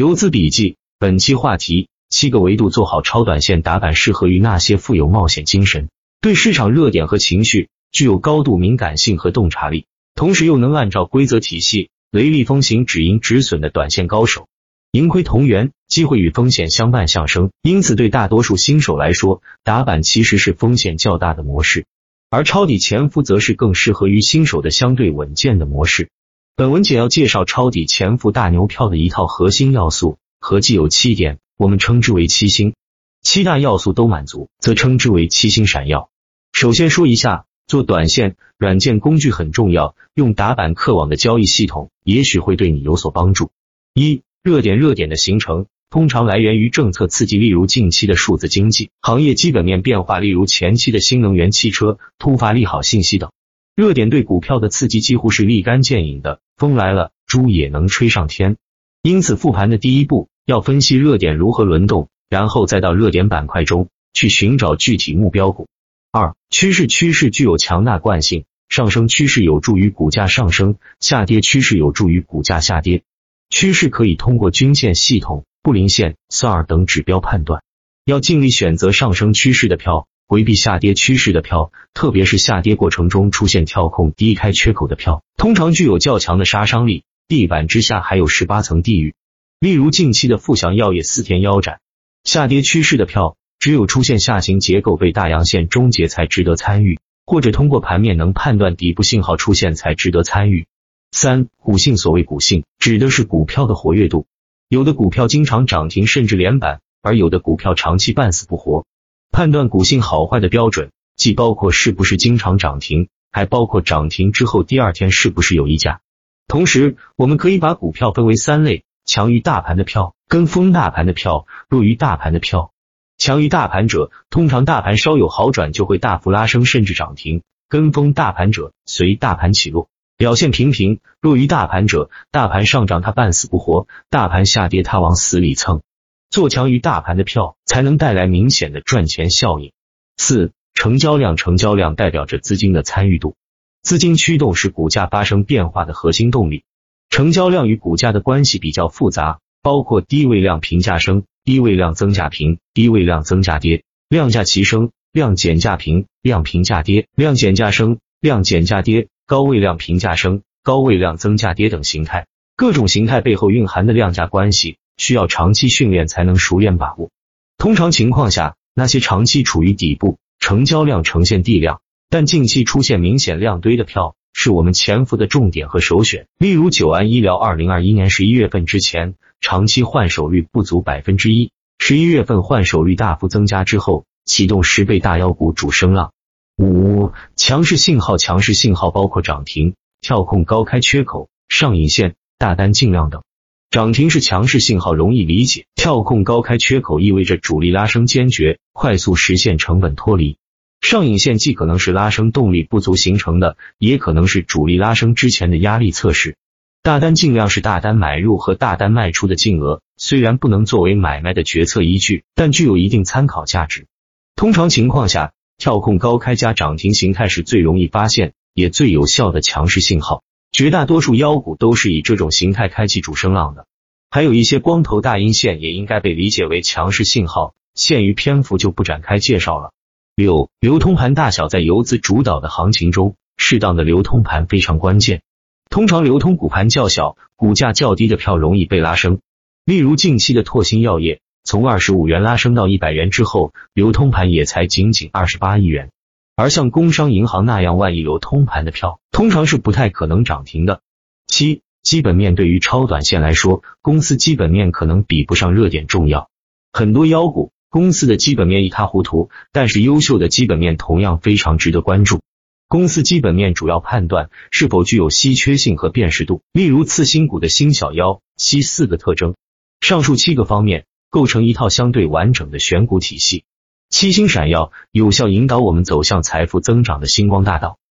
游资笔记，本期话题：七个维度做好超短线打板，适合于那些富有冒险精神、对市场热点和情绪具有高度敏感性和洞察力，同时又能按照规则体系雷厉风行、止盈止损的短线高手。盈亏同源，机会与风险相伴相生，因此对大多数新手来说，打板其实是风险较大的模式，而抄底潜伏则是更适合于新手的相对稳健的模式。本文简要介绍抄底潜伏大牛票的一套核心要素，合计有七点，我们称之为七星。七大要素都满足，则称之为七星闪耀。首先说一下，做短线软件工具很重要，用打板客网的交易系统，也许会对你有所帮助。一热点热点的形成通常来源于政策刺激，例如近期的数字经济、行业基本面变化，例如前期的新能源汽车、突发利好信息等。热点对股票的刺激几乎是立竿见影的，风来了，猪也能吹上天。因此，复盘的第一步要分析热点如何轮动，然后再到热点板块中去寻找具体目标股。二、趋势趋势具有强大惯性，上升趋势有助于股价上升，下跌趋势有助于股价下跌。趋势可以通过均线系统、布林线、SAR 等指标判断，要尽力选择上升趋势的票，回避下跌趋势的票，特别是下跌过程中出现跳空低开缺口的票，通常具有较强的杀伤力。地板之下还有十八层地狱，例如近期的富祥药业四天腰斩，下跌趋势的票，只有出现下行结构被大阳线终结才值得参与，或者通过盘面能判断底部信号出现才值得参与。三股性，所谓股性，指的是股票的活跃度。有的股票经常涨停甚至连板，而有的股票长期半死不活。判断股性好坏的标准，既包括是不是经常涨停，还包括涨停之后第二天是不是有溢价。同时，我们可以把股票分为三类：强于大盘的票，跟风大盘的票，弱于大盘的票。强于大盘者，通常大盘稍有好转就会大幅拉升甚至涨停；跟风大盘者，随大盘起落。表现平平，弱于大盘者，大盘上涨它半死不活，大盘下跌它往死里蹭。做强于大盘的票，才能带来明显的赚钱效应。四、成交量，成交量代表着资金的参与度，资金驱动是股价发生变化的核心动力。成交量与股价的关系比较复杂，包括低位量平价升，低位量增价平，低位量增价跌，量价齐升，量减价平，量平价跌，量减价升，量减价跌。高位量平价升，高位量增价跌等形态，各种形态背后蕴含的量价关系，需要长期训练才能熟练把握。通常情况下，那些长期处于底部，成交量呈现地量，但近期出现明显量堆的票，是我们潜伏的重点和首选。例如九安医疗，二零二一年十一月份之前，长期换手率不足百分之一，十一月份换手率大幅增加之后，启动十倍大妖股主升浪。五强势信号，强势信号包括涨停、跳空高开缺口、上影线、大单进量等。涨停是强势信号，容易理解；跳空高开缺口意味着主力拉升坚决，快速实现成本脱离。上影线既可能是拉升动力不足形成的，也可能是主力拉升之前的压力测试。大单尽量是大单买入和大单卖出的净额，虽然不能作为买卖的决策依据，但具有一定参考价值。通常情况下。跳空高开加涨停形态是最容易发现也最有效的强势信号，绝大多数妖股都是以这种形态开启主升浪的。还有一些光头大阴线也应该被理解为强势信号，限于篇幅就不展开介绍了。六流通盘大小在游资主导的行情中，适当的流通盘非常关键。通常流通股盘较小、股价较低的票容易被拉升，例如近期的拓新药业。从二十五元拉升到一百元之后，流通盘也才仅仅二十八亿元。而像工商银行那样万亿流通盘的票，通常是不太可能涨停的。七，基本面对于超短线来说，公司基本面可能比不上热点重要。很多妖股公司的基本面一塌糊涂，但是优秀的基本面同样非常值得关注。公司基本面主要判断是否具有稀缺性和辨识度，例如次新股的新小妖，七四个特征。上述七个方面。构成一套相对完整的选股体系，七星闪耀，有效引导我们走向财富增长的星光大道。